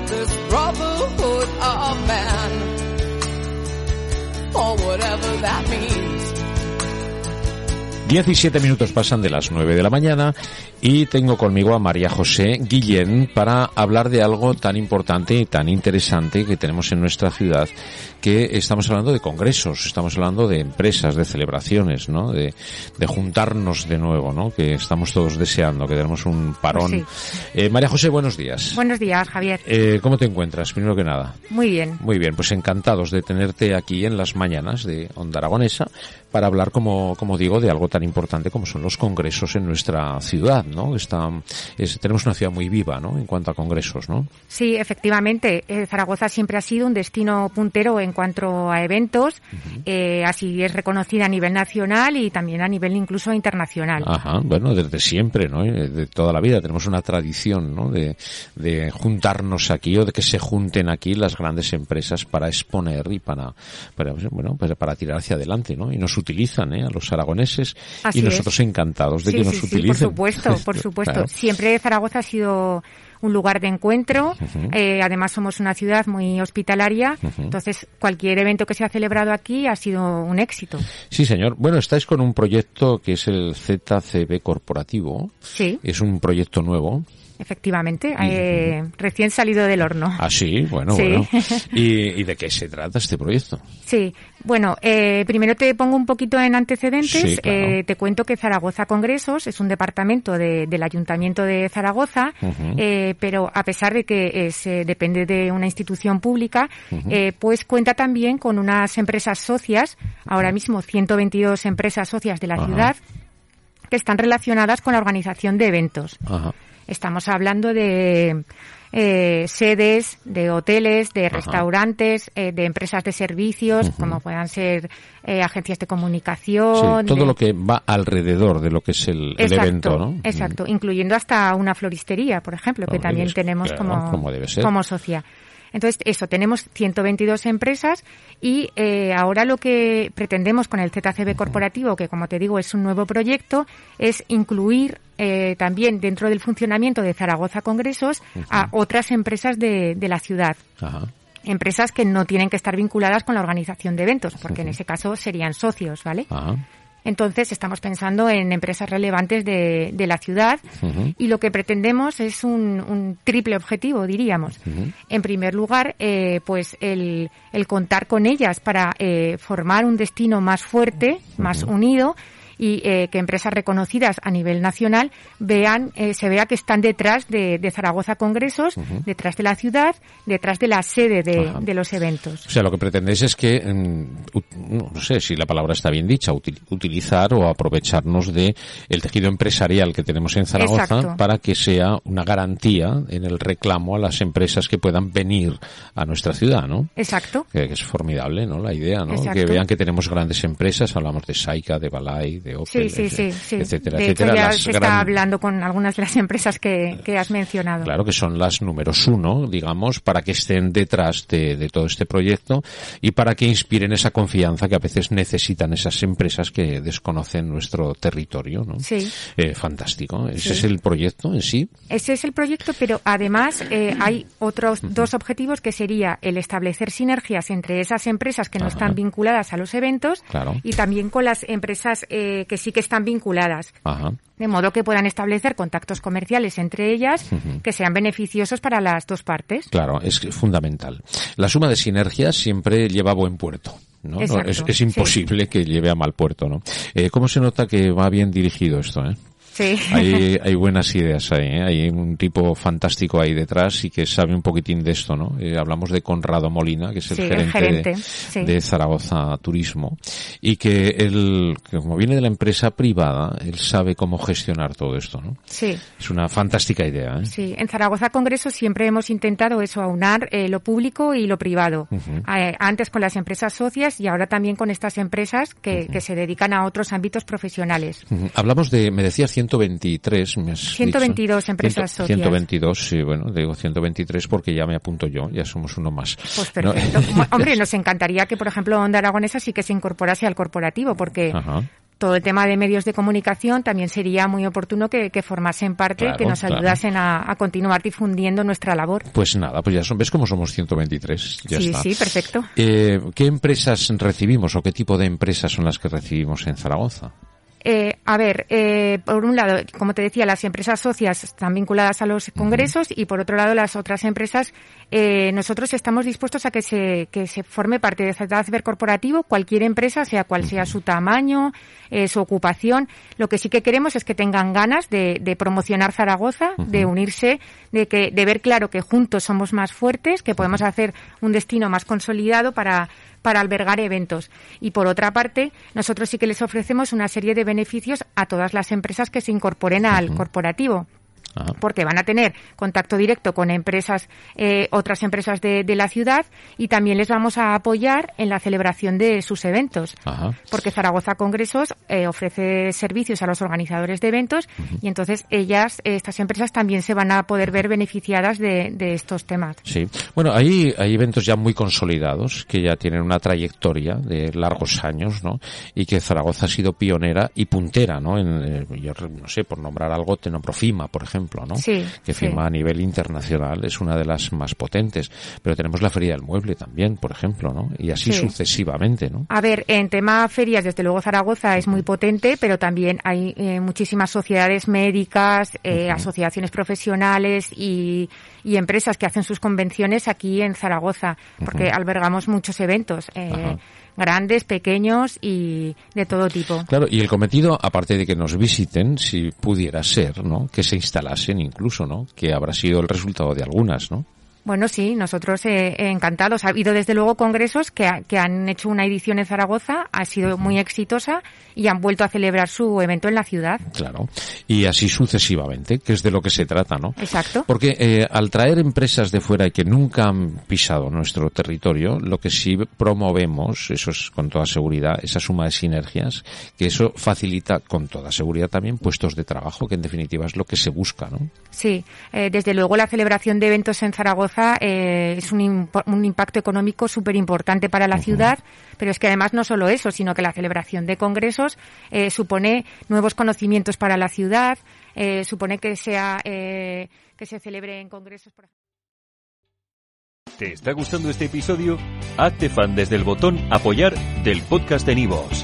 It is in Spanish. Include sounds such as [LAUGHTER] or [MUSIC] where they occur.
this brotherhood of man, or whatever that means. 17 minutos pasan de las 9 de la mañana y tengo conmigo a María José Guillén para hablar de algo tan importante y tan interesante que tenemos en nuestra ciudad, que estamos hablando de congresos, estamos hablando de empresas, de celebraciones, ¿no? De, de juntarnos de nuevo, ¿no? Que estamos todos deseando, que tenemos un parón. Pues eh, María José, buenos días. Buenos días, Javier. Eh, ¿Cómo te encuentras, primero que nada? Muy bien. Muy bien, pues encantados de tenerte aquí en las mañanas de Onda Aragonesa para hablar, como, como digo, de algo tan importante como son los congresos en nuestra ciudad, ¿no? Está, es, tenemos una ciudad muy viva, ¿no? En cuanto a congresos, ¿no? Sí, efectivamente. Eh, Zaragoza siempre ha sido un destino puntero en cuanto a eventos. eh, así es reconocida a nivel nacional y también a nivel incluso internacional. Ajá, bueno, desde siempre, ¿no? Eh, De toda la vida tenemos una tradición, ¿no? De, de juntarnos aquí o de que se junten aquí las grandes empresas para exponer y para, para bueno, pues para tirar hacia adelante, ¿no? Y nos utilizan, ¿eh? A los aragoneses Así y nosotros es. encantados de Sí, que nos sí, sí, utilicen. por supuesto, [LAUGHS] por supuesto. Claro. Siempre Zaragoza ha sido un lugar de encuentro. Eh, además somos una ciudad muy hospitalaria. Entonces cualquier evento que se ha celebrado aquí ha sido un éxito. Sí, señor. Bueno, estáis con un proyecto que es el ZCB Corporativo. Sí, Es un proyecto nuevo. Efectivamente. eh, recién salido del horno. Ah, sí, bueno, Sí. bueno. [LAUGHS] ¿Y, y de qué se trata este proyecto? Sí, bueno, eh, primero te pongo un poquito en antecedentes. Sí, claro. Eh, te cuento que Zaragoza Congresos es un departamento de- del Ayuntamiento de Zaragoza, eh, pero a pesar de que es, eh, depende de una institución pública, eh, pues cuenta también con unas empresas socias, ahora mismo 122 empresas socias de la ciudad, que están relacionadas con la organización de eventos. Ajá. Estamos hablando de eh, sedes, de hoteles, de restaurantes, eh, de empresas de servicios, como puedan ser eh, agencias de Sí, comunicación. todo de- lo que va alrededor de lo que es el, evento, ¿no? Exacto, incluyendo hasta una floristería, por ejemplo, que también es- tenemos claro, como, como debe ser. como socia. Entonces, eso, tenemos 122 empresas y eh, ahora lo que pretendemos con el ZCB corporativo, que como te digo es un nuevo proyecto, es incluir eh, también dentro del funcionamiento de Zaragoza Congresos a otras empresas de, de la ciudad. Ajá. Empresas que no tienen que estar vinculadas con la organización de eventos, porque en ese caso serían socios, ¿vale? Ajá. Entonces estamos pensando en empresas relevantes de, de la ciudad y lo que pretendemos es un, un triple objetivo, diríamos. En primer lugar, eh, pues el, el contar con ellas para eh, formar un destino más fuerte, más unido y eh, que empresas reconocidas a nivel nacional vean, eh, se vea que están detrás de, de Zaragoza Congresos, detrás de la ciudad, detrás de la sede de, de los eventos. O sea, lo que pretendéis es que, mm, no sé si la palabra está bien dicha, util- utilizar o aprovecharnos de el tejido empresarial que tenemos en Zaragoza Exacto. para que sea una garantía en el reclamo a las empresas que puedan venir a nuestra ciudad, ¿no? Exacto. Que, que es formidable, ¿no? La idea, ¿no? Exacto. Que vean que tenemos grandes empresas, hablamos de Saika, de Balay, de Opel, Sí, sí, sí, sí. etcétera, de etcétera. hecho, ya las se está hablando con algunas de las empresas que, que has mencionado. Claro que son las números uno, digamos, para que estén detrás de, de todo este proyecto y para que inspiren esa confianza que a veces necesitan esas empresas que desconocen nuestro territorio, ¿no? Sí. Eh, fantástico. Ese es el proyecto en sí. Ese es el proyecto, pero además eh, hay otros dos objetivos que sería el establecer sinergias entre esas empresas que no Ajá. están vinculadas a los eventos Claro. y también con las empresas eh, que sí que están vinculadas. Ajá. De modo que puedan establecer contactos comerciales entre ellas que sean beneficiosos para las dos partes. Claro, es fundamental. La suma de sinergias siempre lleva a buen puerto. ¿no? Es, sí. imposible que lleve a mal puerto, ¿no? Eh, ¿Cómo se nota que va bien dirigido esto, eh? Sí. Hay, [LAUGHS] hay buenas ideas ahí, ¿eh? hay un tipo fantástico ahí detrás y que sabe un poquitín de esto, ¿no? Eh, hablamos de Conrado Molina, que es el Sí, el gerente, de, sí. de Zaragoza Turismo, y que él, como viene de la empresa privada, él sabe cómo gestionar todo esto, ¿no? Sí. Es una fantástica idea, ¿eh? Sí, en Zaragoza Congreso siempre hemos intentado eso, aunar eh, lo público y lo privado. Antes con las empresas socias y ahora también con estas empresas que, que se dedican a otros ámbitos profesionales. Ujú. Hablamos de, me decías 123, me has 122 dicho. empresas Ciento- socias. 122, sí, bueno, digo 123 porque ya me apunto yo, ya somos uno más. Pues perfecto. [LAUGHS] Hombre, nos encantaría que, por ejemplo, Onda Aragonesa sí que se incorporase al corporativo, porque Ajá. todo el tema de medios de comunicación también sería muy oportuno que, formasen parte, que nos ayudasen a, continuar difundiendo nuestra labor. Pues nada, pues ya son, ves cómo somos 123. Ya sí, sí, perfecto. Eh, ¿Qué empresas recibimos o qué tipo de empresas son las que recibimos en Zaragoza? Eh, a ver, eh, por un lado, como te decía, las empresas socias están vinculadas a los congresos y por otro lado, las otras empresas, eh, nosotros estamos dispuestos a que se, que se forme parte de ZACBER corporativo, cualquier empresa, sea cual sea su tamaño, eh, su ocupación. Lo que sí que queremos es que tengan ganas de, de promocionar Zaragoza, de unirse, de, que, de ver claro que juntos somos más fuertes, que podemos hacer un destino más consolidado para para albergar eventos. Y por otra parte, nosotros sí que les ofrecemos una serie de beneficios a todas las empresas que se incorporen al corporativo. Porque van a tener contacto directo con empresas, eh, otras empresas de, la ciudad y también les vamos a apoyar en la celebración de sus eventos. Porque Zaragoza Congresos eh, ofrece servicios a los organizadores de eventos y entonces ellas, estas empresas también se van a poder ver beneficiadas de, estos temas. Sí. Bueno, hay, hay eventos ya muy consolidados que ya tienen una trayectoria de largos años, ¿no? Y que Zaragoza ha sido pionera y puntera, ¿no? En, eh, yo no sé, por nombrar algo, Tenoprofima, por ejemplo que firma a nivel internacional, es una de las más potentes. Pero tenemos la Feria del Mueble también, por ejemplo, ¿no? Y así sucesivamente, ¿no? A ver, en tema ferias, desde luego Zaragoza es muy potente, pero también hay eh, muchísimas sociedades médicas, eh, asociaciones profesionales y, empresas que hacen sus convenciones aquí en Zaragoza, porque albergamos muchos eventos. Eh, grandes, pequeños y de todo tipo. Claro, y el cometido, aparte de que nos visiten, si pudiera ser, ¿no? Que se instalasen incluso, ¿no? Que habrá sido el resultado de algunas, ¿no? Bueno, sí, nosotros eh, encantados. Ha habido desde luego congresos que, que, han hecho una edición en Zaragoza, ha sido muy exitosa y han vuelto a celebrar su evento en la ciudad. Claro, y así sucesivamente, que es de lo que se trata, ¿no? Exacto. Porque eh, al traer empresas de fuera y que nunca han pisado nuestro territorio, lo que sí promovemos, eso es con toda seguridad, esa suma de sinergias, que eso facilita con toda seguridad también puestos de trabajo, que en definitiva es lo que se busca, ¿no? Sí, eh, desde luego la celebración de eventos en Zaragoza eh, es un, un, impacto económico súper importante para la ciudad, pero es que además no solo eso, sino que la celebración de congresos eh, supone nuevos conocimientos para la ciudad, eh, supone que sea que se celebre en congresos. Por ¿Te está gustando este episodio? Hazte fan desde el botón apoyar del podcast de Nivos.